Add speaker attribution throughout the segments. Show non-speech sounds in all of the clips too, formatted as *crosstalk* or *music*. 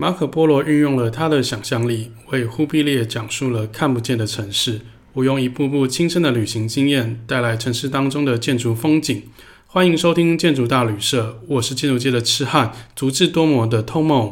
Speaker 1: 马可波罗运用了他的想象力，为忽必烈讲述了看不见的城市。我用一步步亲身的旅行经验，带来城市当中的建筑风景。欢迎收听建筑大旅社，我是建筑界的痴汉，足智多谋的 Tomo。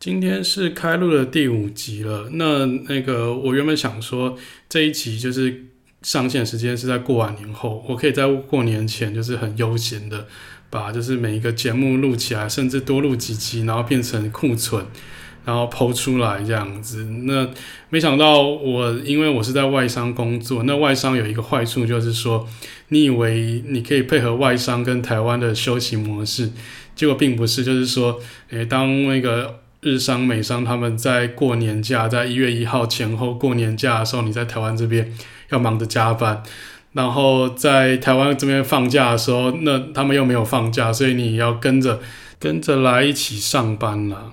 Speaker 1: 今天是开录的第五集了。那那个，我原本想说这一集就是。上线时间是在过完年后，我可以在过年前就是很悠闲的把就是每一个节目录起来，甚至多录几集，然后变成库存，然后抛出来这样子。那没想到我因为我是在外商工作，那外商有一个坏处就是说，你以为你可以配合外商跟台湾的休息模式，结果并不是，就是说，诶，当那个日商、美商他们在过年假，在一月一号前后过年假的时候，你在台湾这边。要忙着加班，然后在台湾这边放假的时候，那他们又没有放假，所以你要跟着跟着来一起上班了。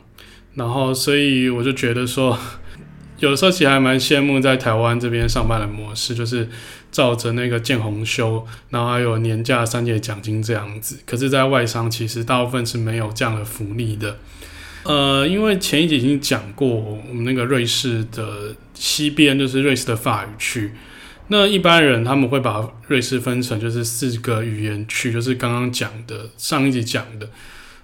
Speaker 1: 然后，所以我就觉得说，*laughs* 有的时候其实还蛮羡慕在台湾这边上班的模式，就是照着那个建红休，然后还有年假三节奖金这样子。可是，在外商其实大部分是没有这样的福利的。呃，因为前一集已经讲过，我们那个瑞士的西边就是瑞士的法语区。那一般人他们会把瑞士分成就是四个语言区，就是刚刚讲的上一集讲的。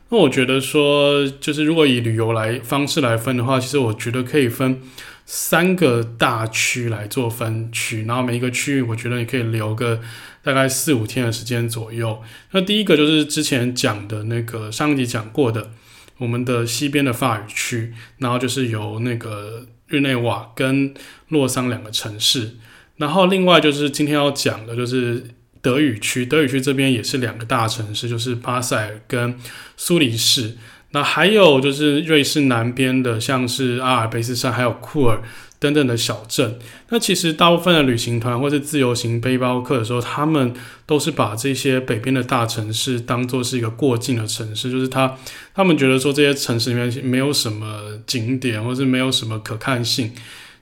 Speaker 1: 那我觉得说，就是如果以旅游来方式来分的话，其实我觉得可以分三个大区来做分区，然后每一个区域我觉得你可以留个大概四五天的时间左右。那第一个就是之前讲的那个上一集讲过的，我们的西边的法语区，然后就是由那个日内瓦跟洛桑两个城市。然后另外就是今天要讲的，就是德语区。德语区这边也是两个大城市，就是巴塞尔跟苏黎世。那还有就是瑞士南边的，像是阿尔卑斯山，还有库尔等等的小镇。那其实大部分的旅行团或是自由行背包客的时候，他们都是把这些北边的大城市当做是一个过境的城市，就是他他们觉得说这些城市里面没有什么景点，或是没有什么可看性。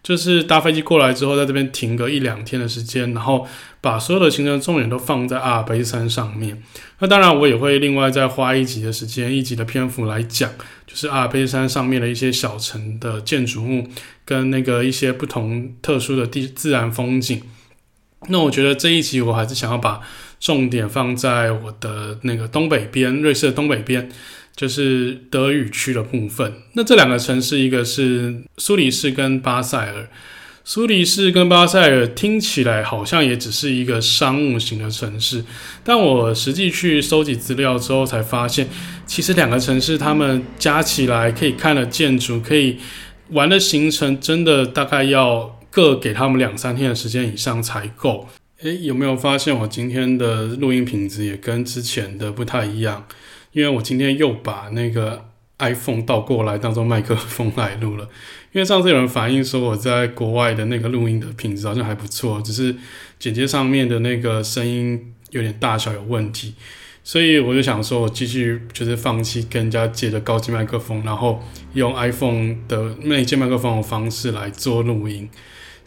Speaker 1: 就是搭飞机过来之后，在这边停个一两天的时间，然后把所有的行程重点都放在阿尔卑斯山上面。那当然，我也会另外再花一集的时间、一集的篇幅来讲，就是阿尔卑斯山上面的一些小城的建筑物跟那个一些不同特殊的地自然风景。那我觉得这一集我还是想要把重点放在我的那个东北边，瑞士的东北边。就是德语区的部分。那这两个城市，一个是苏黎世跟巴塞尔。苏黎世跟巴塞尔听起来好像也只是一个商务型的城市，但我实际去收集资料之后才发现，其实两个城市他们加起来可以看的建筑，可以玩的行程，真的大概要各给他们两三天的时间以上才够。诶，有没有发现我今天的录音品质也跟之前的不太一样？因为我今天又把那个 iPhone 倒过来当做麦克风来录了，因为上次有人反映说我在国外的那个录音的品质好像还不错，只是剪接上面的那个声音有点大小有问题，所以我就想说我继续就是放弃跟人家借的高级麦克风，然后用 iPhone 的内接麦克风的方式来做录音，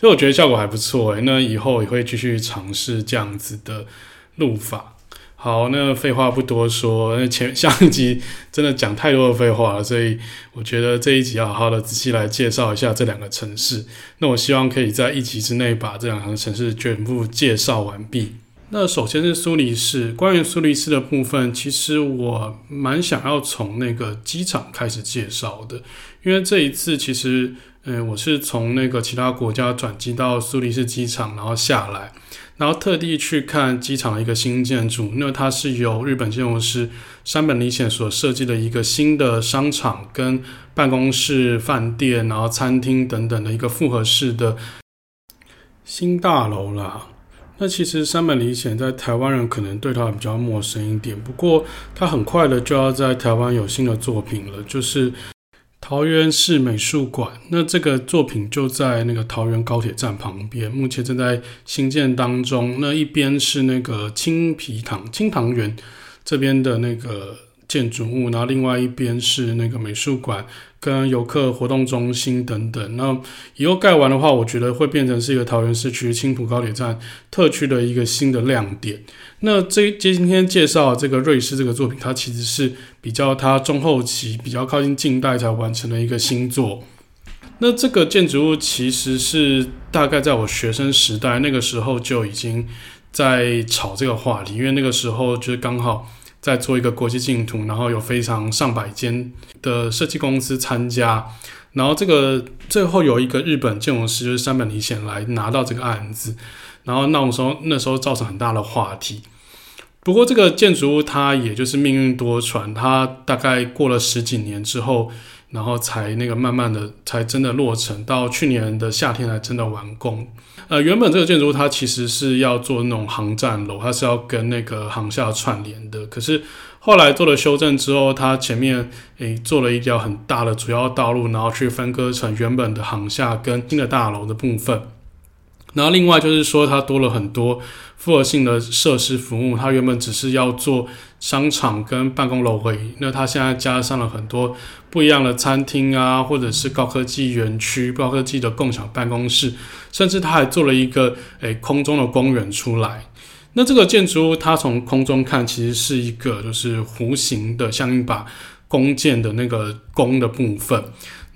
Speaker 1: 所以我觉得效果还不错诶，那以后也会继续尝试这样子的录法。好，那废话不多说，那前上一集真的讲太多的废话了，所以我觉得这一集要好好的仔细来介绍一下这两个城市。那我希望可以在一集之内把这两个城市全部介绍完毕。那首先是苏黎世，关于苏黎世的部分，其实我蛮想要从那个机场开始介绍的，因为这一次其实，嗯，我是从那个其他国家转机到苏黎世机场，然后下来。然后特地去看机场的一个新建筑，那它是由日本建筑师山本理显所设计的一个新的商场、跟办公室、饭店，然后餐厅等等的一个复合式的新大楼啦。那其实山本理显在台湾人可能对他比较陌生一点，不过他很快的就要在台湾有新的作品了，就是。桃园市美术馆，那这个作品就在那个桃园高铁站旁边，目前正在新建当中。那一边是那个青皮堂、青堂园这边的那个建筑物，然后另外一边是那个美术馆跟游客活动中心等等。那以后盖完的话，我觉得会变成是一个桃园市区青埔高铁站特区的一个新的亮点。那这今天介绍这个瑞士这个作品，它其实是比较它中后期比较靠近近代才完成的一个新作。那这个建筑物其实是大概在我学生时代那个时候就已经在炒这个话题，因为那个时候就是刚好在做一个国际竞图，然后有非常上百间的设计公司参加，然后这个最后有一个日本建筑师就是山本理显来拿到这个案子。然后那种时候，那时候造成很大的话题。不过这个建筑物它也就是命运多舛，它大概过了十几年之后，然后才那个慢慢的才真的落成，到去年的夏天才真的完工。呃，原本这个建筑它其实是要做那种航站楼，它是要跟那个航厦串联的。可是后来做了修正之后，它前面诶做了一条很大的主要道路，然后去分割成原本的航厦跟新的大楼的部分。然后另外就是说，它多了很多复合性的设施服务。它原本只是要做商场跟办公楼而已，那它现在加上了很多不一样的餐厅啊，或者是高科技园区、高科技的共享办公室，甚至它还做了一个诶空中的公园出来。那这个建筑物它从空中看，其实是一个就是弧形的，像一把弓箭的那个弓的部分。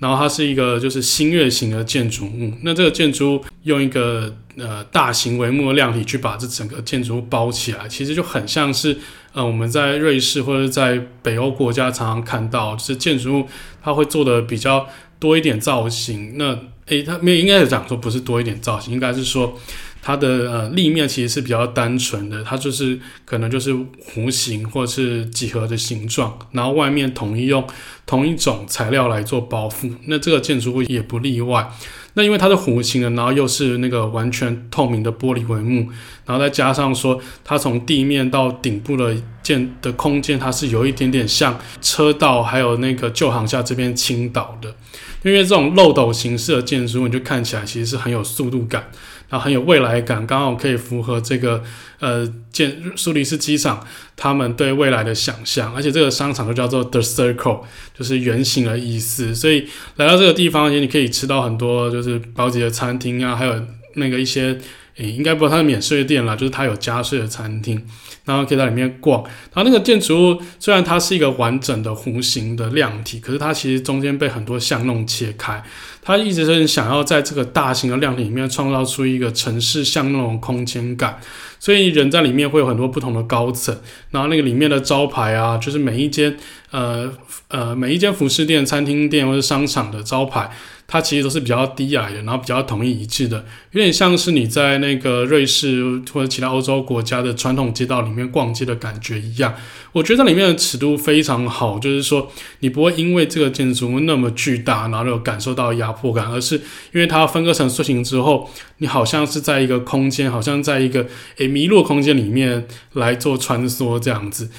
Speaker 1: 然后它是一个就是新月形的建筑物，那这个建筑用一个呃大型帷幕的量体去把这整个建筑物包起来，其实就很像是呃我们在瑞士或者在北欧国家常常看到，就是建筑物它会做的比较多一点造型。那诶，它没有应该是讲说不是多一点造型，应该是说。它的呃立面其实是比较单纯的，它就是可能就是弧形或者是几何的形状，然后外面统一用同一种材料来做包覆。那这个建筑物也不例外。那因为它是弧形的，然后又是那个完全透明的玻璃帷幕，然后再加上说它从地面到顶部的建的空间，它是有一点点像车道，还有那个旧航厦这边倾倒的。因为这种漏斗形式的建筑物，你就看起来其实是很有速度感。啊很有未来感，刚好可以符合这个呃建苏黎世机场他们对未来的想象，而且这个商场就叫做 The Circle，就是圆形的意思。所以来到这个地方，也你可以吃到很多就是高级的餐厅啊，还有那个一些诶，应该不是它的免税店啦，就是它有加税的餐厅。然后可以在里面逛，然后那个建筑物虽然它是一个完整的弧形的量体，可是它其实中间被很多巷弄切开。它一直是想要在这个大型的量体里面创造出一个城市巷弄的空间感，所以人在里面会有很多不同的高层。然后那个里面的招牌啊，就是每一间呃呃每一间服饰店、餐厅店或者商场的招牌。它其实都是比较低矮的，然后比较统一一致的，有点像是你在那个瑞士或者其他欧洲国家的传统街道里面逛街的感觉一样。我觉得里面的尺度非常好，就是说你不会因为这个建筑物那么巨大，然后有感受到压迫感，而是因为它分割成塑形之后，你好像是在一个空间，好像在一个诶迷路空间里面来做穿梭这样子。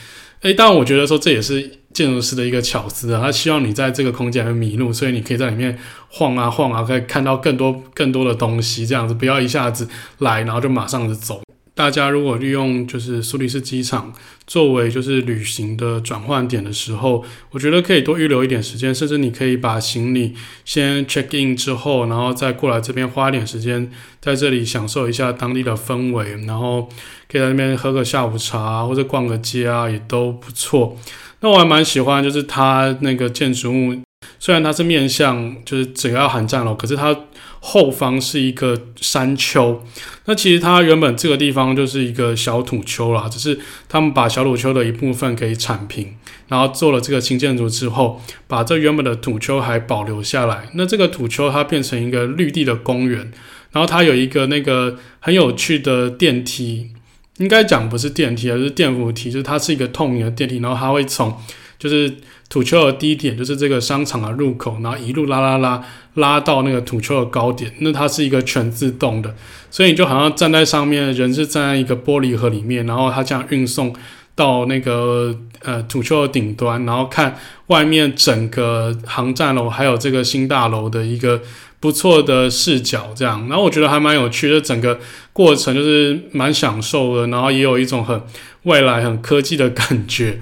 Speaker 1: 诶，但我觉得说这也是。建筑师的一个巧思啊，他希望你在这个空间会迷路，所以你可以在里面晃啊晃啊，可以看到更多更多的东西，这样子不要一下子来，然后就马上就走。大家如果利用就是苏黎世机场作为就是旅行的转换点的时候，我觉得可以多预留一点时间，甚至你可以把行李先 check in 之后，然后再过来这边花一点时间在这里享受一下当地的氛围，然后可以在那边喝个下午茶或者逛个街啊，也都不错。那我还蛮喜欢，就是它那个建筑物，虽然它是面向就是整个要航站楼，可是它后方是一个山丘。那其实它原本这个地方就是一个小土丘啦，只是他们把小土丘的一部分给铲平，然后做了这个新建筑之后，把这原本的土丘还保留下来。那这个土丘它变成一个绿地的公园，然后它有一个那个很有趣的电梯。应该讲不是电梯，而是电扶梯，就是它是一个透明的电梯，然后它会从就是土丘的低点，就是这个商场的入口，然后一路拉拉拉拉到那个土丘的高点。那它是一个全自动的，所以你就好像站在上面，人是站在一个玻璃盒里面，然后它这样运送到那个呃土丘的顶端，然后看外面整个航站楼还有这个新大楼的一个。不错的视角，这样，然后我觉得还蛮有趣的，整个过程就是蛮享受的，然后也有一种很未来、很科技的感觉，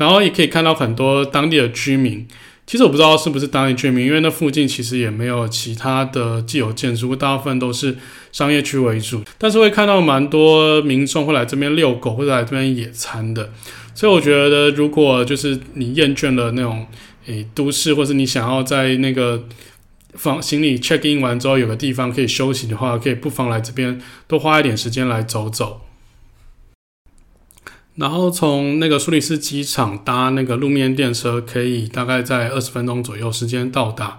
Speaker 1: 然后也可以看到很多当地的居民，其实我不知道是不是当地居民，因为那附近其实也没有其他的既有建筑，大部分都是商业区为主。但是会看到蛮多民众会来这边遛狗或者来这边野餐的，所以我觉得如果就是你厌倦了那种诶都市，或是你想要在那个放行李 check in 完之后有个地方可以休息的话，可以不妨来这边多花一点时间来走走。然后从那个苏黎世机场搭那个路面电车，可以大概在二十分钟左右时间到达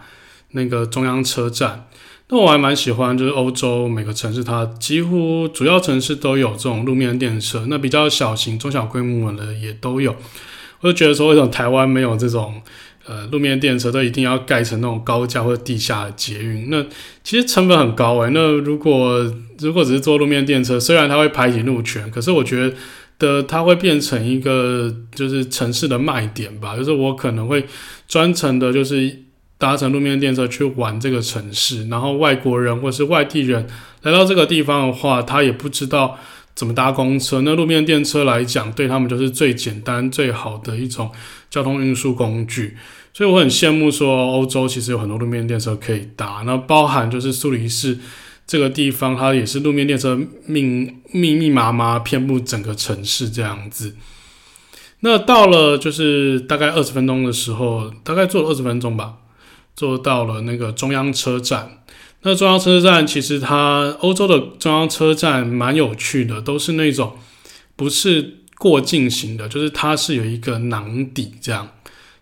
Speaker 1: 那个中央车站。那我还蛮喜欢，就是欧洲每个城市它几乎主要城市都有这种路面电车，那比较小型、中小规模的也都有。我就觉得说，为什么台湾没有这种呃路面电车，都一定要盖成那种高架或者地下的捷运？那其实成本很高诶、那如果如果只是坐路面电车，虽然它会排挤路权，可是我觉得。的它会变成一个就是城市的卖点吧，就是我可能会专程的，就是搭乘路面电车去玩这个城市，然后外国人或是外地人来到这个地方的话，他也不知道怎么搭公车，那路面电车来讲，对他们就是最简单最好的一种交通运输工具，所以我很羡慕说欧洲其实有很多路面电车可以搭，那包含就是苏黎世。这个地方它也是路面列车密密密麻麻遍布整个城市这样子。那到了就是大概二十分钟的时候，大概坐了二十分钟吧，坐到了那个中央车站。那中央车站其实它欧洲的中央车站蛮有趣的，都是那种不是过境型的，就是它是有一个囊底这样。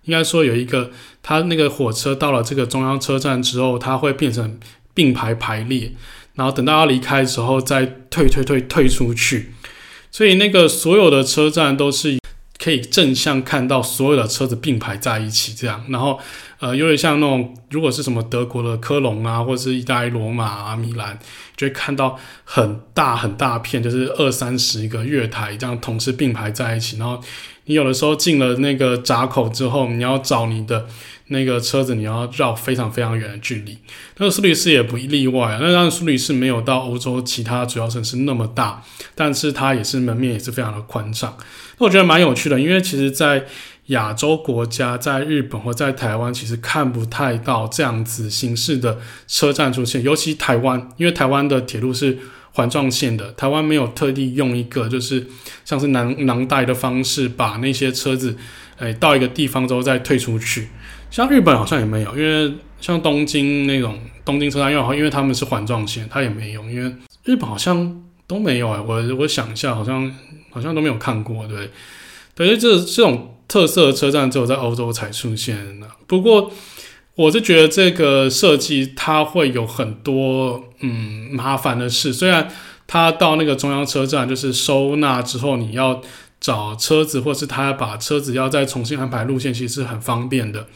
Speaker 1: 应该说有一个，它那个火车到了这个中央车站之后，它会变成并排排列。然后等到要离开的时候，再退退退退出去，所以那个所有的车站都是可以正向看到所有的车子并排在一起这样。然后呃，有点像那种如果是什么德国的科隆啊，或者是意大利罗马啊、米兰，就会看到很大很大片，就是二三十个月台这样同时并排在一起。然后你有的时候进了那个闸口之后，你要找你的。那个车子你要绕非常非常远的距离，那苏黎世也不例外啊。那当然苏黎世没有到欧洲其他主要城市那么大，但是它也是门面也是非常的宽敞。那我觉得蛮有趣的，因为其实，在亚洲国家，在日本或在台湾，其实看不太到这样子形式的车站出现。尤其台湾，因为台湾的铁路是环状线的，台湾没有特地用一个就是像是囊囊袋的方式，把那些车子诶到一个地方之后再退出去。像日本好像也没有，因为像东京那种东京车站，因为因为他们是环状线，它也没有。因为日本好像都没有哎，我我想一下，好像好像都没有看过，对，对，这这种特色的车站只有在欧洲才出现的。不过我是觉得这个设计它会有很多嗯麻烦的事，虽然它到那个中央车站就是收纳之后，你要找车子，或是他把车子要再重新安排路线，其实是很方便的。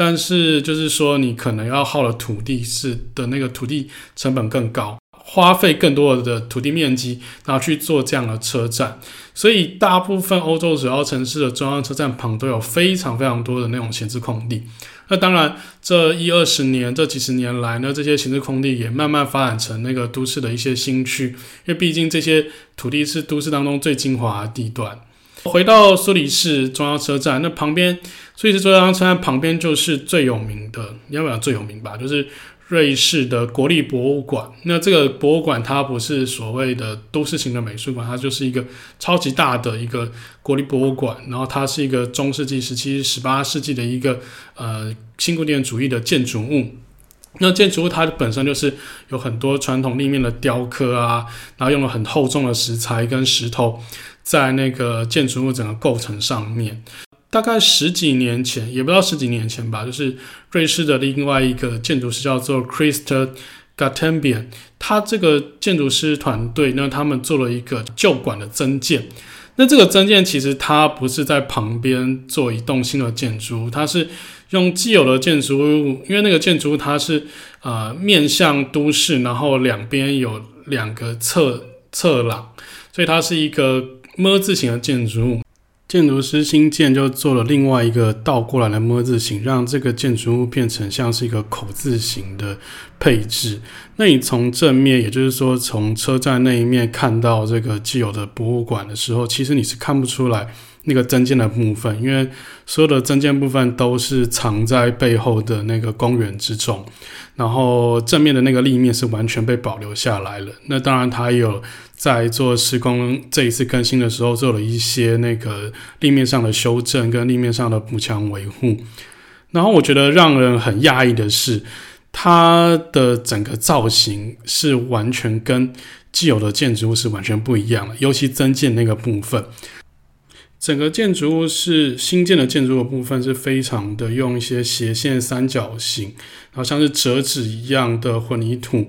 Speaker 1: 但是就是说，你可能要耗的土地是的那个土地成本更高，花费更多的土地面积，然后去做这样的车站。所以大部分欧洲主要城市的中央车站旁都有非常非常多的那种闲置空地。那当然，这一二十年、这几十年来呢，这些闲置空地也慢慢发展成那个都市的一些新区，因为毕竟这些土地是都市当中最精华的地段。回到苏黎世中央车站，那旁边苏黎世中央车站旁边就是最有名的，你要不要最有名吧？就是瑞士的国立博物馆。那这个博物馆它不是所谓的都市型的美术馆，它就是一个超级大的一个国立博物馆。然后它是一个中世纪、时期、十八世纪的一个呃新古典主义的建筑物。那建筑物它本身就是有很多传统立面的雕刻啊，然后用了很厚重的石材跟石头。在那个建筑物整个构成上面，大概十几年前，也不知道十几年前吧，就是瑞士的另外一个建筑师叫做 Christ Gartenbaum，他这个建筑师团队呢，他们做了一个旧馆的增建。那这个增建其实它不是在旁边做一栋新的建筑物，它是用既有的建筑物，因为那个建筑物它是呃面向都市，然后两边有两个侧侧廊，所以它是一个。么字形的建筑物，建筑师新建就做了另外一个倒过来的“么”字形，让这个建筑物变成像是一个口字形的配置。那你从正面，也就是说从车站那一面看到这个既有的博物馆的时候，其实你是看不出来那个增建的部分，因为所有的增建部分都是藏在背后的那个公园之中。然后正面的那个立面是完全被保留下来了。那当然，它有在做施工这一次更新的时候，做了一些那个立面上的修正跟立面上的补强维护。然后我觉得让人很讶异的是，它的整个造型是完全跟既有的建筑物是完全不一样的，尤其增建那个部分。整个建筑物是新建的建筑物的部分是非常的用一些斜线三角形，然后像是折纸一样的混凝土。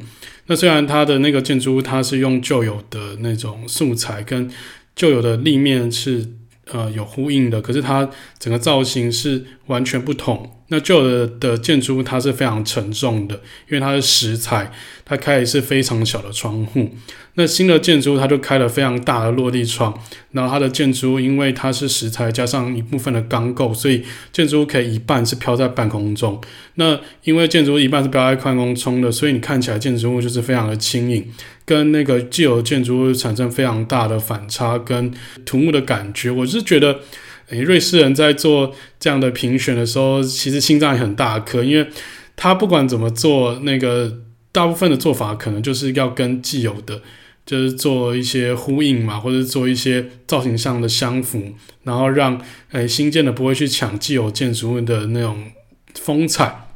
Speaker 1: 那虽然它的那个建筑物它是用旧有的那种素材跟旧有的立面是呃有呼应的，可是它整个造型是完全不同。那旧的的建筑物它是非常沉重的，因为它是石材，它开的是非常小的窗户。那新的建筑物它就开了非常大的落地窗，然后它的建筑物因为它是石材加上一部分的钢构，所以建筑物可以一半是飘在半空中。那因为建筑物一半是飘在半空中的，所以你看起来建筑物就是非常的轻盈，跟那个既有建筑物产生非常大的反差跟土木的感觉。我是觉得。诶，瑞士人在做这样的评选的时候，其实心脏也很大颗，因为他不管怎么做，那个大部分的做法可能就是要跟既有的，就是做一些呼应嘛，或者做一些造型上的相符，然后让诶新建的不会去抢既有建筑物的那种风采。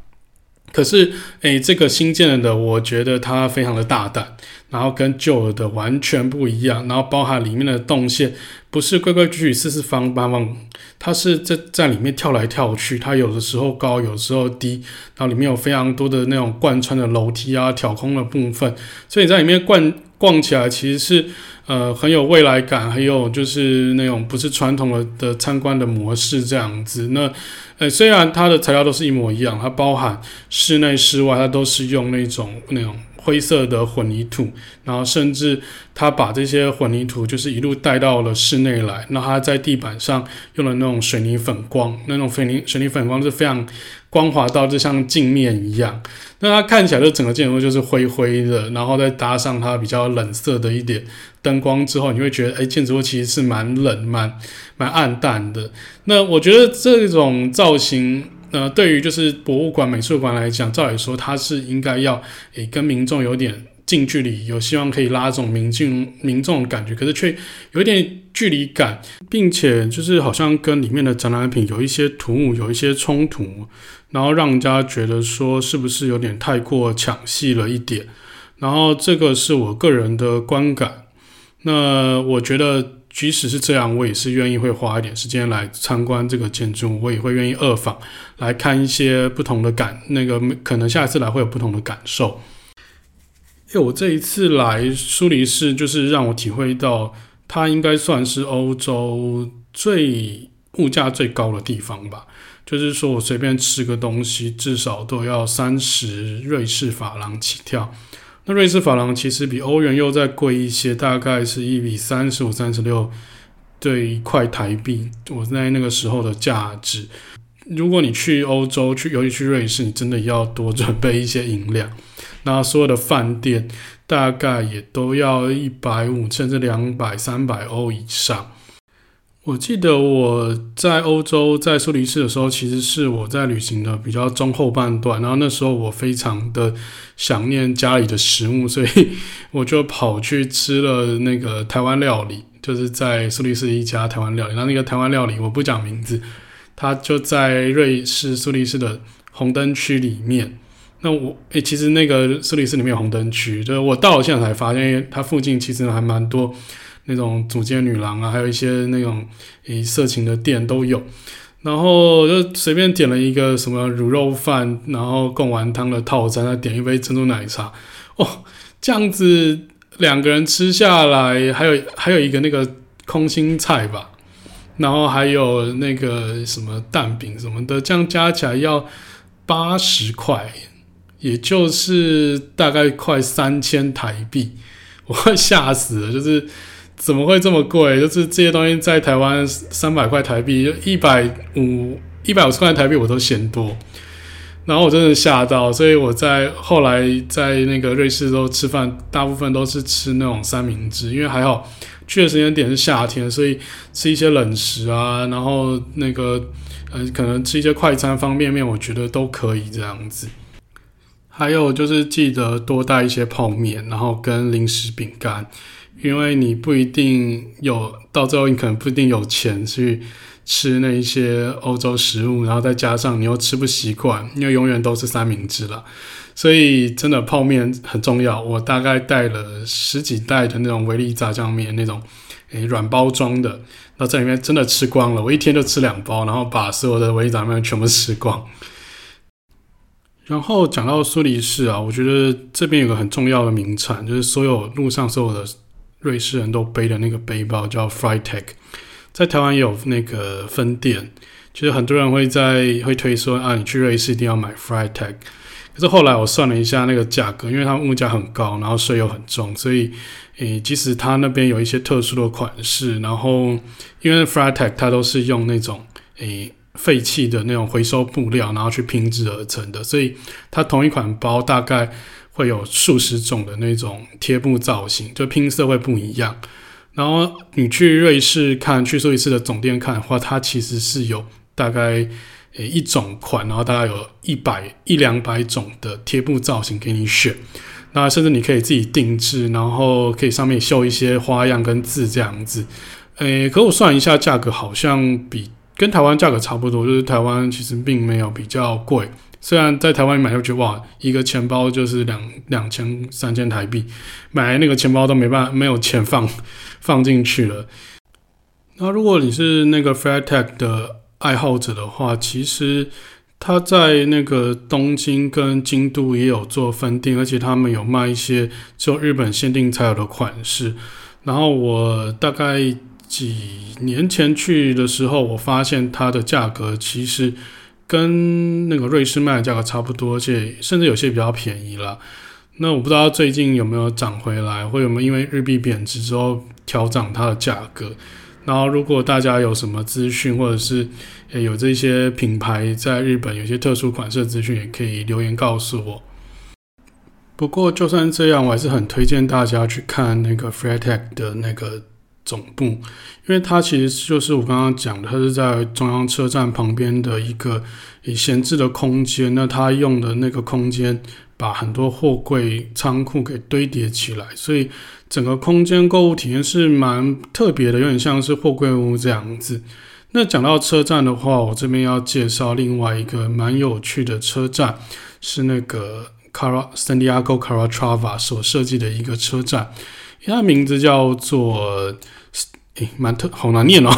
Speaker 1: 可是，诶，这个新建的，我觉得它非常的大胆，然后跟旧的完全不一样，然后包含里面的动线不是规规矩矩四四方方方，它是在在里面跳来跳去，它有的时候高，有时候低，然后里面有非常多的那种贯穿的楼梯啊、挑空的部分，所以在里面逛逛起来其实是呃很有未来感，还有就是那种不是传统的的参观的模式这样子那。呃，虽然它的材料都是一模一样，它包含室内、室外，它都是用那种那种灰色的混凝土，然后甚至它把这些混凝土就是一路带到了室内来。那它在地板上用了那种水泥粉光，那种水泥水泥粉光是非常光滑到就像镜面一样。那它看起来就整个建筑就是灰灰的，然后再搭上它比较冷色的一点灯光之后，你会觉得，哎，建筑物其实是蛮冷、蛮蛮暗淡的。那我觉得这种造型，呃，对于就是博物馆、美术馆来讲，照理说它是应该要诶跟民众有点近距离，有希望可以拉这种民众民众的感觉，可是却有一点距离感，并且就是好像跟里面的展览品有一些突兀，有一些冲突，然后让人家觉得说是不是有点太过抢戏了一点。然后这个是我个人的观感。那我觉得。即使是这样，我也是愿意会花一点时间来参观这个建筑，我也会愿意二访来看一些不同的感，那个可能下一次来会有不同的感受。因为我这一次来苏黎世，就是让我体会到它应该算是欧洲最物价最高的地方吧。就是说我随便吃个东西，至少都要三十瑞士法郎起跳。那瑞士法郎其实比欧元又再贵一些，大概是一比三十五、三十六对一块台币。我在那个时候的价值，如果你去欧洲去，尤其去瑞士，你真的要多准备一些银两。那所有的饭店大概也都要一百五甚至两百、三百欧以上。我记得我在欧洲在苏黎世的时候，其实是我在旅行的比较中后半段，然后那时候我非常的想念家里的食物，*laughs* 所以我就跑去吃了那个台湾料理，就是在苏黎世一家台湾料理。然后那个台湾料理我不讲名字，它就在瑞士苏黎世的红灯区里面。那我诶、其实那个苏黎世里面有红灯区，就是我到了现在才发现，它附近其实还蛮多。那种主街女郎啊，还有一些那种诶色情的店都有，然后就随便点了一个什么卤肉饭，然后贡丸汤的套餐，再点一杯珍珠奶茶，哦，这样子两个人吃下来，还有还有一个那个空心菜吧，然后还有那个什么蛋饼什么的，这样加起来要八十块，也就是大概快三千台币，*laughs* 我快吓死了，就是。怎么会这么贵？就是这些东西在台湾三百块台币，就一百五一百五十块台币我都嫌多。然后我真的吓到，所以我在后来在那个瑞士都吃饭，大部分都是吃那种三明治，因为还好去的时间点是夏天，所以吃一些冷食啊，然后那个呃可能吃一些快餐方便面，我觉得都可以这样子。还有就是记得多带一些泡面，然后跟零食饼干，因为你不一定有，到最后你可能不一定有钱去。吃那一些欧洲食物，然后再加上你又吃不习惯，因为永远都是三明治了，所以真的泡面很重要。我大概带了十几袋的那种维力炸酱面，那种诶软包装的，那在里面真的吃光了。我一天就吃两包，然后把所有的维力炸酱面全部吃光。然后讲到苏黎世啊，我觉得这边有个很重要的名产，就是所有路上所有的瑞士人都背的那个背包，叫 Freitag。在台湾有那个分店，其实很多人会在会推说啊，你去瑞士一定要买 Freitag。可是后来我算了一下那个价格，因为它物价很高，然后税又很重，所以诶，即使它那边有一些特殊的款式，然后因为 Freitag 它都是用那种诶废弃的那种回收布料，然后去拼制而成的，所以它同一款包大概会有数十种的那种贴布造型，就拼色会不一样。然后你去瑞士看，去瑞士的总店看的话，它其实是有大概诶一种款，然后大概有一百一两百种的贴布造型给你选。那甚至你可以自己定制，然后可以上面绣一些花样跟字这样子。诶，可我算一下价格，好像比跟台湾价格差不多，就是台湾其实并没有比较贵。虽然在台湾买就觉得哇，一个钱包就是两两千三千台币，买那个钱包都没办法，没有钱放 *laughs* 放进去了。那如果你是那个 Freitag 的爱好者的话，其实他在那个东京跟京都也有做分店，而且他们有卖一些只有日本限定才有的款式。然后我大概几年前去的时候，我发现它的价格其实。跟那个瑞士卖的价格差不多，而且甚至有些比较便宜了。那我不知道最近有没有涨回来，或有没有因为日币贬值之后调涨它的价格。然后，如果大家有什么资讯，或者是有这些品牌在日本有些特殊款式的资讯，也可以留言告诉我。不过，就算这样，我还是很推荐大家去看那个 Freitag 的那个。总部，因为它其实就是我刚刚讲的，它是在中央车站旁边的一个闲置的空间。那它用的那个空间，把很多货柜仓库给堆叠起来，所以整个空间购物体验是蛮特别的，有点像是货柜屋这样子。那讲到车站的话，我这边要介绍另外一个蛮有趣的车站，是那个 Cara Santiago Caratrava 所设计的一个车站。它名字叫做，诶，蛮特，好难念哦，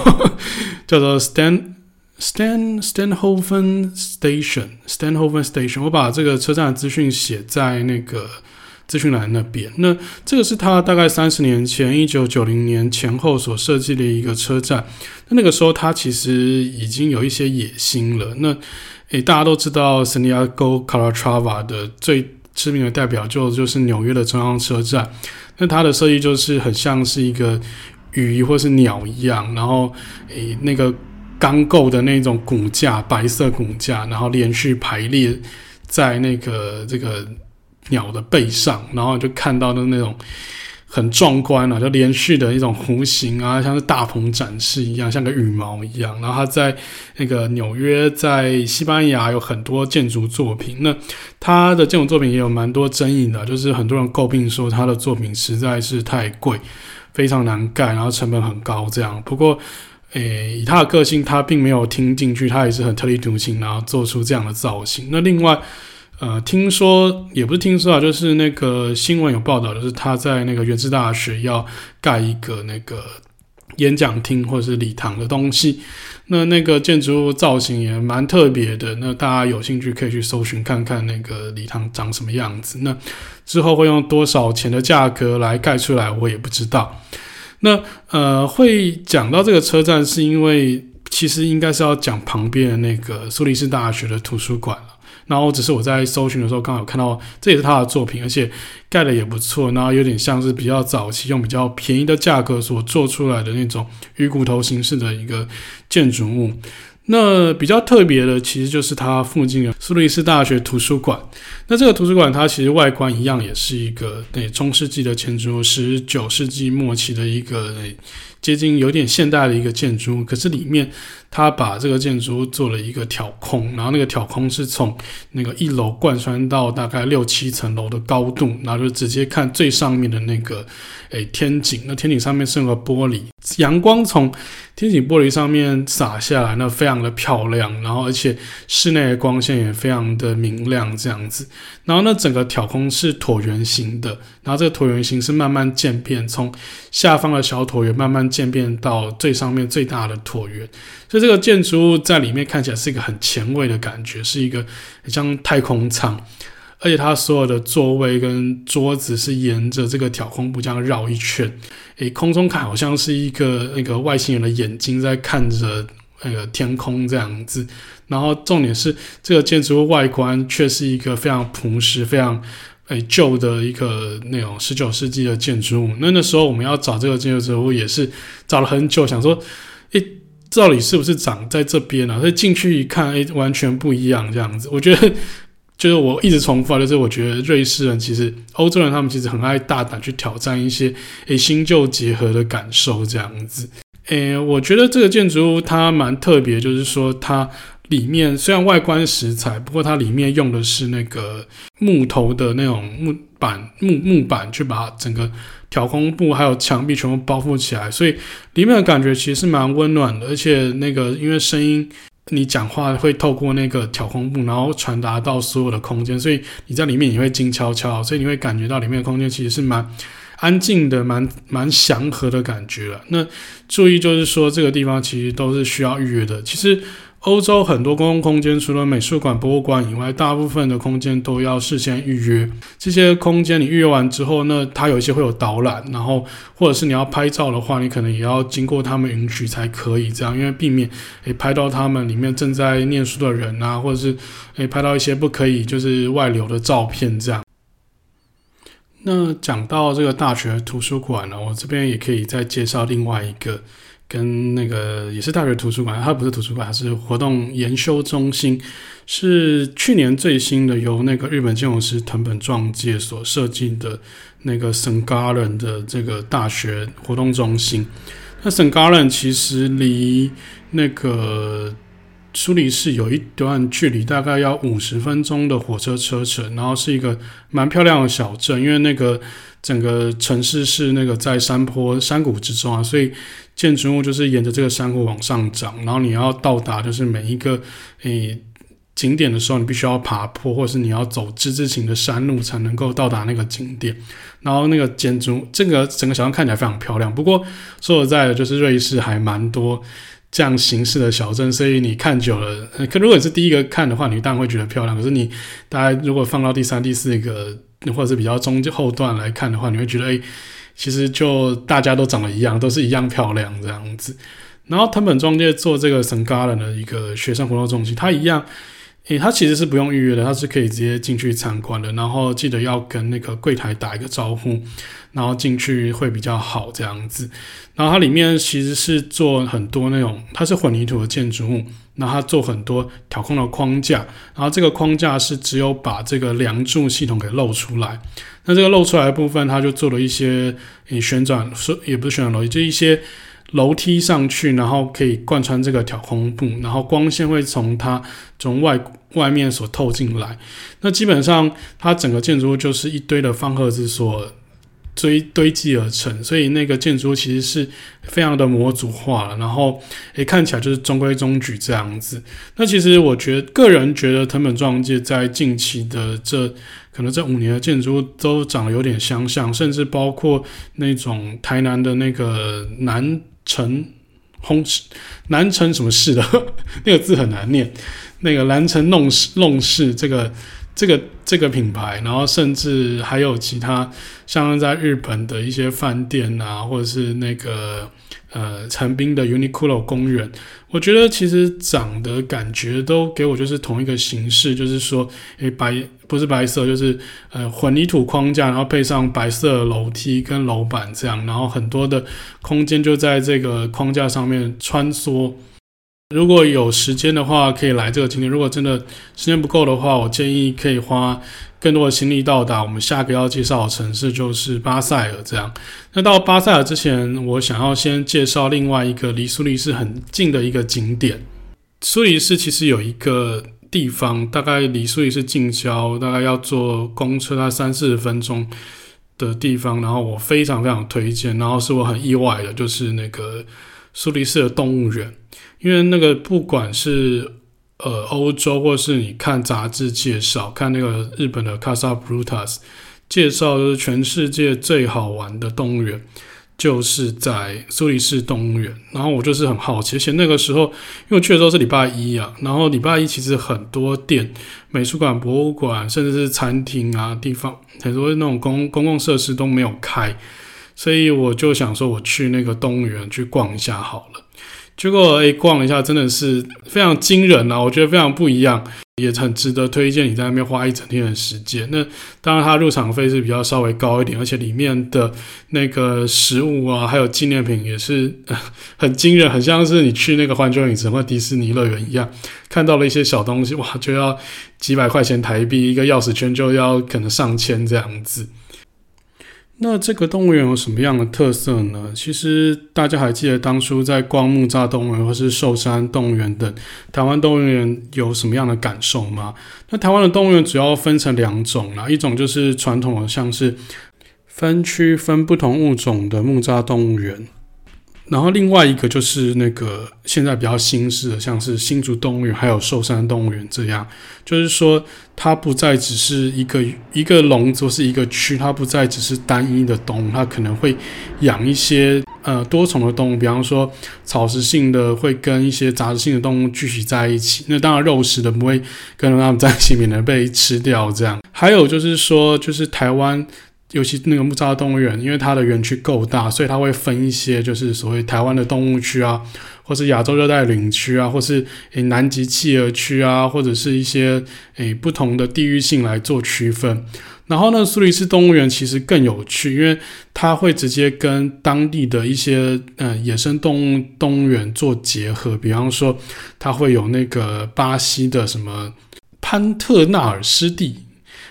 Speaker 1: 叫做 Stan Stan Stanhoven Station Stanhoven Station。我把这个车站的资讯写在那个资讯栏那边。那这个是他大概三十年前，一九九零年前后所设计的一个车站。那那个时候，他其实已经有一些野心了。那诶，大家都知道 Santiago Calatrava 的最知名的代表就就是纽约的中央车站。那它的设计就是很像是一个鱼或是鸟一样，然后诶那个钢构的那种骨架，白色骨架，然后连续排列在那个这个鸟的背上，然后就看到的那种。很壮观啊，就连续的一种弧形啊，像是大鹏展翅一样，像个羽毛一样。然后他在那个纽约，在西班牙有很多建筑作品。那他的建筑作品也有蛮多争议的，就是很多人诟病说他的作品实在是太贵，非常难盖，然后成本很高这样。不过，诶，以他的个性，他并没有听进去，他也是很特立独行，然后做出这样的造型。那另外。呃，听说也不是听说啊，就是那个新闻有报道，就是他在那个原子大学要盖一个那个演讲厅或者是礼堂的东西。那那个建筑物造型也蛮特别的。那大家有兴趣可以去搜寻看看那个礼堂长什么样子。那之后会用多少钱的价格来盖出来，我也不知道。那呃，会讲到这个车站，是因为其实应该是要讲旁边的那个苏黎世大学的图书馆了。然后只是我在搜寻的时候刚好看到，这也是他的作品，而且盖的也不错，然后有点像是比较早期用比较便宜的价格所做出来的那种鱼骨头形式的一个建筑物。那比较特别的，其实就是它附近的苏黎世大学图书馆。那这个图书馆，它其实外观一样，也是一个对中世纪的建筑物，十九世纪末期的一个接近有点现代的一个建筑物。可是里面，它把这个建筑物做了一个挑空，然后那个挑空是从那个一楼贯穿到大概六七层楼的高度，然后就直接看最上面的那个诶天井。那天井上面是有个玻璃，阳光从天井玻璃上面洒下来，那非常的漂亮，然后而且室内的光线也非常的明亮，这样子。然后呢，整个挑空是椭圆形的，然后这个椭圆形是慢慢渐变，从下方的小椭圆慢慢渐变到最上面最大的椭圆。所以这个建筑物在里面看起来是一个很前卫的感觉，是一个很像太空舱，而且它所有的座位跟桌子是沿着这个挑空部这样绕一圈。诶，空中看好像是一个那个外星人的眼睛在看着那个天空这样子，然后重点是这个建筑物外观却是一个非常朴实、非常诶旧的一个那种十九世纪的建筑物。那那时候我们要找这个建筑物也是找了很久，想说，诶，到底是不是长在这边呢？所以进去一看，诶，完全不一样这样子。我觉得。就是我一直重复，就是我觉得瑞士人其实欧洲人他们其实很爱大胆去挑战一些诶新旧结合的感受这样子。诶，我觉得这个建筑物它蛮特别，就是说它里面虽然外观石材，不过它里面用的是那个木头的那种木板木木板去把整个挑空部还有墙壁全部包覆起来，所以里面的感觉其实蛮温暖的，而且那个因为声音。你讲话会透过那个挑空部，然后传达到所有的空间，所以你在里面也会静悄悄，所以你会感觉到里面的空间其实是蛮安静的，蛮蛮祥和的感觉了。那注意就是说，这个地方其实都是需要预约的。其实。欧洲很多公共空间，除了美术馆、博物馆以外，大部分的空间都要事先预约。这些空间你预约完之后，那它有一些会有导览，然后或者是你要拍照的话，你可能也要经过他们允许才可以这样，因为避免诶拍到他们里面正在念书的人啊，或者是诶拍到一些不可以就是外流的照片这样。那讲到这个大学图书馆呢，我这边也可以再介绍另外一个。跟那个也是大学图书馆，它不是图书馆，它是活动研修中心，是去年最新的，由那个日本建筑师藤本壮介所设计的那个 St. Gallen 的这个大学活动中心。那 St. Gallen 其实离那个苏黎世有一段距离，大概要五十分钟的火车车程，然后是一个蛮漂亮的小镇，因为那个整个城市是那个在山坡山谷之中啊，所以。建筑物就是沿着这个山谷往上长，然后你要到达就是每一个诶、景点的时候，你必须要爬坡，或者是你要走之字形的山路才能够到达那个景点。然后那个建筑，这个整个小镇看起来非常漂亮。不过说实在的，就是瑞士还蛮多这样形式的小镇，所以你看久了，可如果你是第一个看的话，你当然会觉得漂亮。可是你大家如果放到第三、第四个，或者是比较中后段来看的话，你会觉得哎。其实就大家都长得一样，都是一样漂亮这样子。然后藤本壮介做这个 St. Gallen 的一个学生活动中心，它一样，诶，它其实是不用预约的，它是可以直接进去参观的。然后记得要跟那个柜台打一个招呼，然后进去会比较好这样子。然后它里面其实是做很多那种，它是混凝土的建筑物，那它做很多挑空的框架，然后这个框架是只有把这个梁柱系统给露出来。那这个露出来的部分，它就做了一些诶旋转，说也不是旋转楼梯，就一些楼梯上去，然后可以贯穿这个挑空部，然后光线会从它从外外面所透进来。那基本上它整个建筑就是一堆的方盒子所堆堆积而成，所以那个建筑其实是非常的模组化了，然后诶看起来就是中规中矩这样子。那其实我觉得个人觉得藤本壮介在近期的这。可能这五年的建筑都长得有点相像，甚至包括那种台南的那个南城烘，南城什么市的？*laughs* 那个字很难念，那个南城弄市弄市，这个这个这个品牌，然后甚至还有其他，像在日本的一些饭店啊，或者是那个呃横滨的 Uniqlo 公园，我觉得其实长的感觉都给我就是同一个形式，就是说，诶，白不是白色，就是呃混凝土框架，然后配上白色楼梯跟楼板这样，然后很多的空间就在这个框架上面穿梭。如果有时间的话，可以来这个景点。如果真的时间不够的话，我建议可以花更多的心力到达我们下个要介绍的城市，就是巴塞尔。这样，那到巴塞尔之前，我想要先介绍另外一个离苏黎世很近的一个景点。苏黎世其实有一个地方，大概离苏黎世近郊，大概要坐公车，大概三四十分钟的地方。然后我非常非常推荐，然后是我很意外的，就是那个苏黎世的动物园。因为那个不管是呃欧洲，或是你看杂志介绍，看那个日本的 Casa Brutus 介绍，就是全世界最好玩的动物园，就是在苏黎世动物园。然后我就是很好奇，而且那个时候因为我去的时候是礼拜一啊，然后礼拜一其实很多店、美术馆、博物馆，甚至是餐厅啊地方，很多那种公公共设施都没有开，所以我就想说我去那个动物园去逛一下好了。结果诶，逛了一下，真的是非常惊人啊！我觉得非常不一样，也很值得推荐你在那边花一整天的时间。那当然，它入场费是比较稍微高一点，而且里面的那个食物啊，还有纪念品也是 *laughs* 很惊人，很像是你去那个环球影城或迪士尼乐园一样，看到了一些小东西，哇，就要几百块钱台币，一个钥匙圈就要可能上千这样子。那这个动物园有什么样的特色呢？其实大家还记得当初在逛木栅动物园或是寿山动物园等台湾动物园有什么样的感受吗？那台湾的动物园主要分成两种啦，一种就是传统的，像是分区分不同物种的木栅动物园。然后另外一个就是那个现在比较新式的，像是新竹动物园还有寿山动物园这样，就是说它不再只是一个一个笼子或是一个区，它不再只是单一的动物，它可能会养一些呃多重的动物，比方说草食性的会跟一些杂食性的动物聚集在一起，那当然肉食的不会跟它们在一起，免得被吃掉这样。还有就是说，就是台湾。尤其那个木栅动物园，因为它的园区够大，所以它会分一些，就是所谓台湾的动物区啊，或是亚洲热带林区啊，或是诶南极企鹅区啊，或者是一些诶不同的地域性来做区分。然后呢，苏黎世动物园其实更有趣，因为它会直接跟当地的一些呃野生动物动物园做结合，比方说它会有那个巴西的什么潘特纳尔湿地。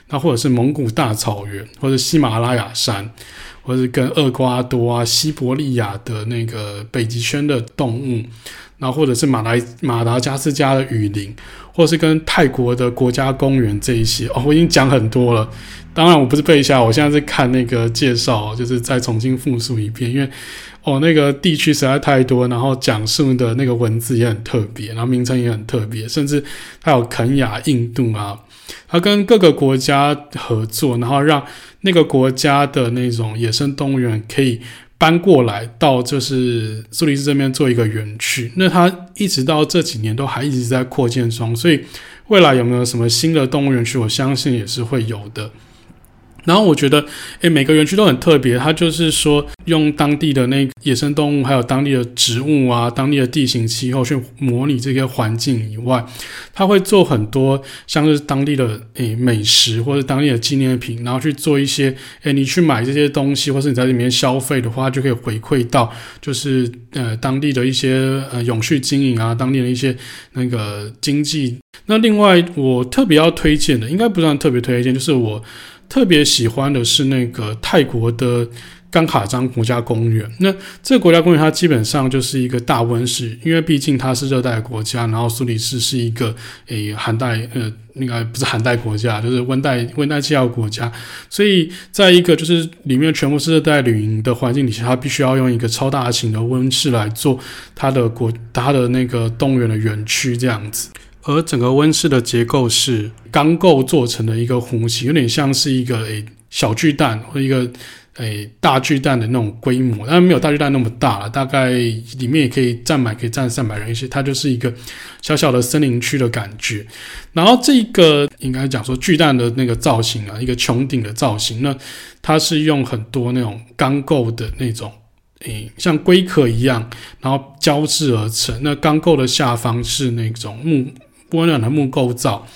Speaker 1: 那或者是蒙古大草原，或者喜马拉雅山，或者是跟厄瓜多啊、西伯利亚的那个北极圈的动物，然后或者是马来马达加斯加的雨林，或者是跟泰国的国家公园这一些哦，我已经讲很多了。当然我不是背下，我现在在看那个介绍，就是再重新复述一遍，因为哦那个地区实在太多，然后讲述的那个文字也很特别，然后名称也很特别，甚至还有肯亚、印度啊。它跟各个国家合作，然后让那个国家的那种野生动物园可以搬过来到就是苏黎世这边做一个园区。那它一直到这几年都还一直在扩建中，所以未来有没有什么新的动物园区，我相信也是会有的。然后我觉得，诶，每个园区都很特别。它就是说，用当地的那野生动物，还有当地的植物啊，当地的地形气候去模拟这些环境以外，它会做很多像是当地的诶美食或者当地的纪念品，然后去做一些诶，你去买这些东西，或是你在里面消费的话，就可以回馈到就是呃当地的一些呃永续经营啊，当地的一些那个经济。那另外我特别要推荐的，应该不算特别推荐，就是我。特别喜欢的是那个泰国的甘卡章国家公园。那这个国家公园它基本上就是一个大温室，因为毕竟它是热带国家，然后苏黎世是一个诶寒带呃，应该不是寒带国家，就是温带温带气候国家。所以在一个就是里面全部是热带雨林的环境底下，它必须要用一个超大型的温室来做它的国它的那个动物园的园区这样子。而整个温室的结构是钢构做成的一个弧形，有点像是一个诶小巨蛋或一个诶大巨蛋的那种规模，但是没有大巨蛋那么大了，大概里面也可以站满，可以站三百人一些。它就是一个小小的森林区的感觉。然后这个应该讲说巨蛋的那个造型啊，一个穹顶的造型，那它是用很多那种钢构的那种。诶，像龟壳一样，然后交织而成。那钢构的下方是那种木温暖的木构造，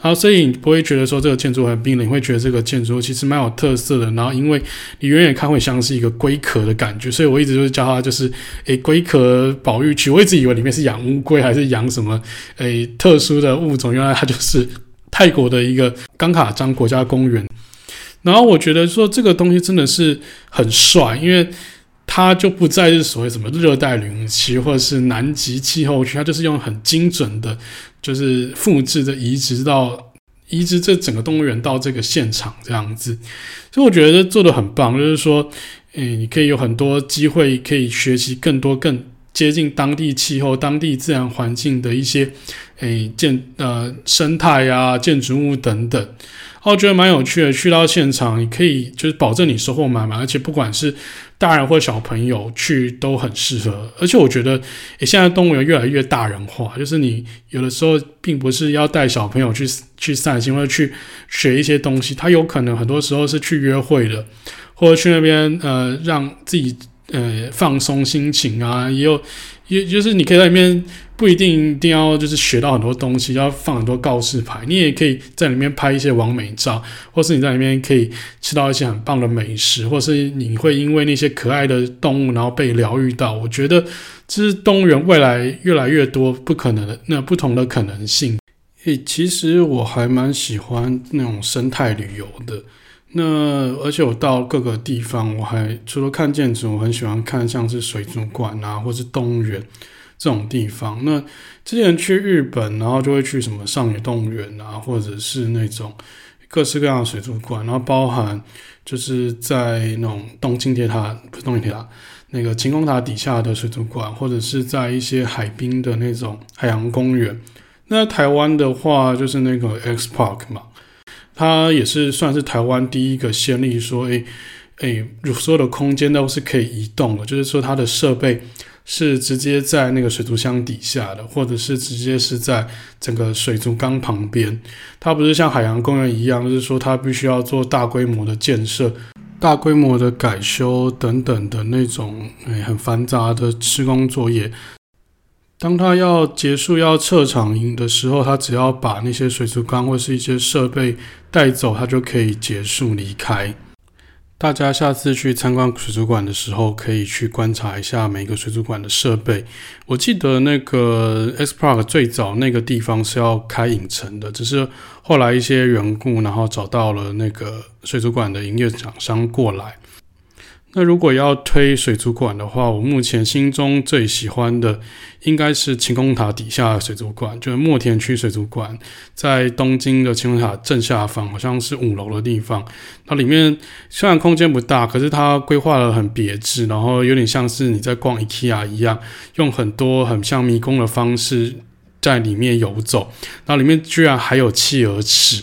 Speaker 1: 然后所以你不会觉得说这个建筑很冰冷，你会觉得这个建筑其实蛮有特色的。然后因为你远远看会像是一个龟壳的感觉，所以我一直就是叫它就是诶龟壳保育区。我一直以为里面是养乌龟还是养什么诶特殊的物种，原来它就是泰国的一个冈卡章国家公园。然后我觉得说这个东西真的是很帅，因为。它就不再是所谓什么热带雨林区或者是南极气候区，它就是用很精准的，就是复制的移植到移植这整个动物园到这个现场这样子，所以我觉得做的很棒，就是说，诶、你可以有很多机会可以学习更多更接近当地气候、当地自然环境的一些诶、建呃生态啊、建筑物等等。我觉得蛮有趣的，去到现场，你可以就是保证你收获满满，而且不管是大人或小朋友去都很适合。而且我觉得，诶，现在动物园越来越大人化，就是你有的时候并不是要带小朋友去去散心或者去学一些东西，他有可能很多时候是去约会的，或者去那边呃让自己呃放松心情啊，也有也就是你可以在里面。不一定一定要就是学到很多东西，要放很多告示牌。你也可以在里面拍一些完美照，或是你在里面可以吃到一些很棒的美食，或是你会因为那些可爱的动物然后被疗愈到。我觉得这是动物园未来越来越多不可能的那不同的可能性。诶，其实我还蛮喜欢那种生态旅游的。那而且我到各个地方，我还除了看建筑，我很喜欢看像是水族馆啊，或是动物园。这种地方，那之前去日本，然后就会去什么上野动物园啊，或者是那种各式各样的水族馆，然后包含就是在那种东京铁塔，不是东京铁塔，那个晴空塔底下的水族馆，或者是在一些海滨的那种海洋公园。那台湾的话，就是那个 X Park 嘛，它也是算是台湾第一个先例说，诶诶，所有的空间都是可以移动的，就是说它的设备。是直接在那个水族箱底下的，或者是直接是在整个水族缸旁边。它不是像海洋公园一样，就是说它必须要做大规模的建设、大规模的改修等等的那种，诶，很繁杂的施工作业。当它要结束要撤场营的时候，它只要把那些水族缸或是一些设备带走，它就可以结束离开。大家下次去参观水族馆的时候，可以去观察一下每个水族馆的设备。我记得那个 X Park 最早那个地方是要开影城的，只是后来一些缘故，然后找到了那个水族馆的营业厂商过来。那如果要推水族馆的话，我目前心中最喜欢的应该是晴空塔底下的水族馆，就是墨田区水族馆，在东京的晴空塔正下方，好像是五楼的地方。它里面虽然空间不大，可是它规划得很别致，然后有点像是你在逛 IKEA 一样，用很多很像迷宫的方式在里面游走。那里面居然还有企鹅池。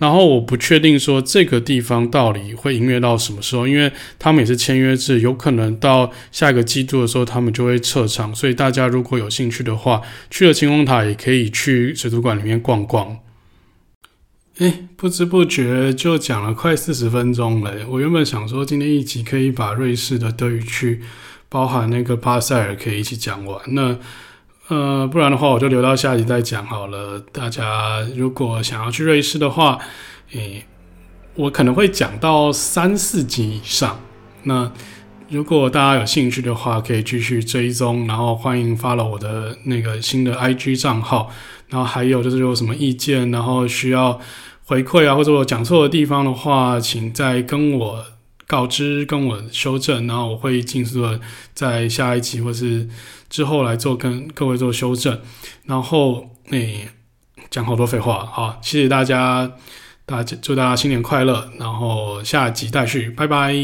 Speaker 1: 然后我不确定说这个地方到底会营业到什么时候，因为他们也是签约制，有可能到下一个季度的时候他们就会撤场，所以大家如果有兴趣的话，去了晴空塔也可以去水族馆里面逛逛。诶，不知不觉就讲了快四十分钟了。我原本想说今天一集可以把瑞士的德语区，包含那个巴塞尔可以一起讲完。那呃，不然的话，我就留到下集再讲好了。大家如果想要去瑞士的话，诶，我可能会讲到三四集以上。那如果大家有兴趣的话，可以继续追踪，然后欢迎发了我的那个新的 IG 账号。然后还有就是有什么意见，然后需要回馈啊，或者我讲错的地方的话，请再跟我告知，跟我修正，然后我会尽速的在下一集或是。之后来做跟各位做修正，然后诶、欸、讲好多废话，好，谢谢大家，大家祝大家新年快乐，然后下集待续，拜拜。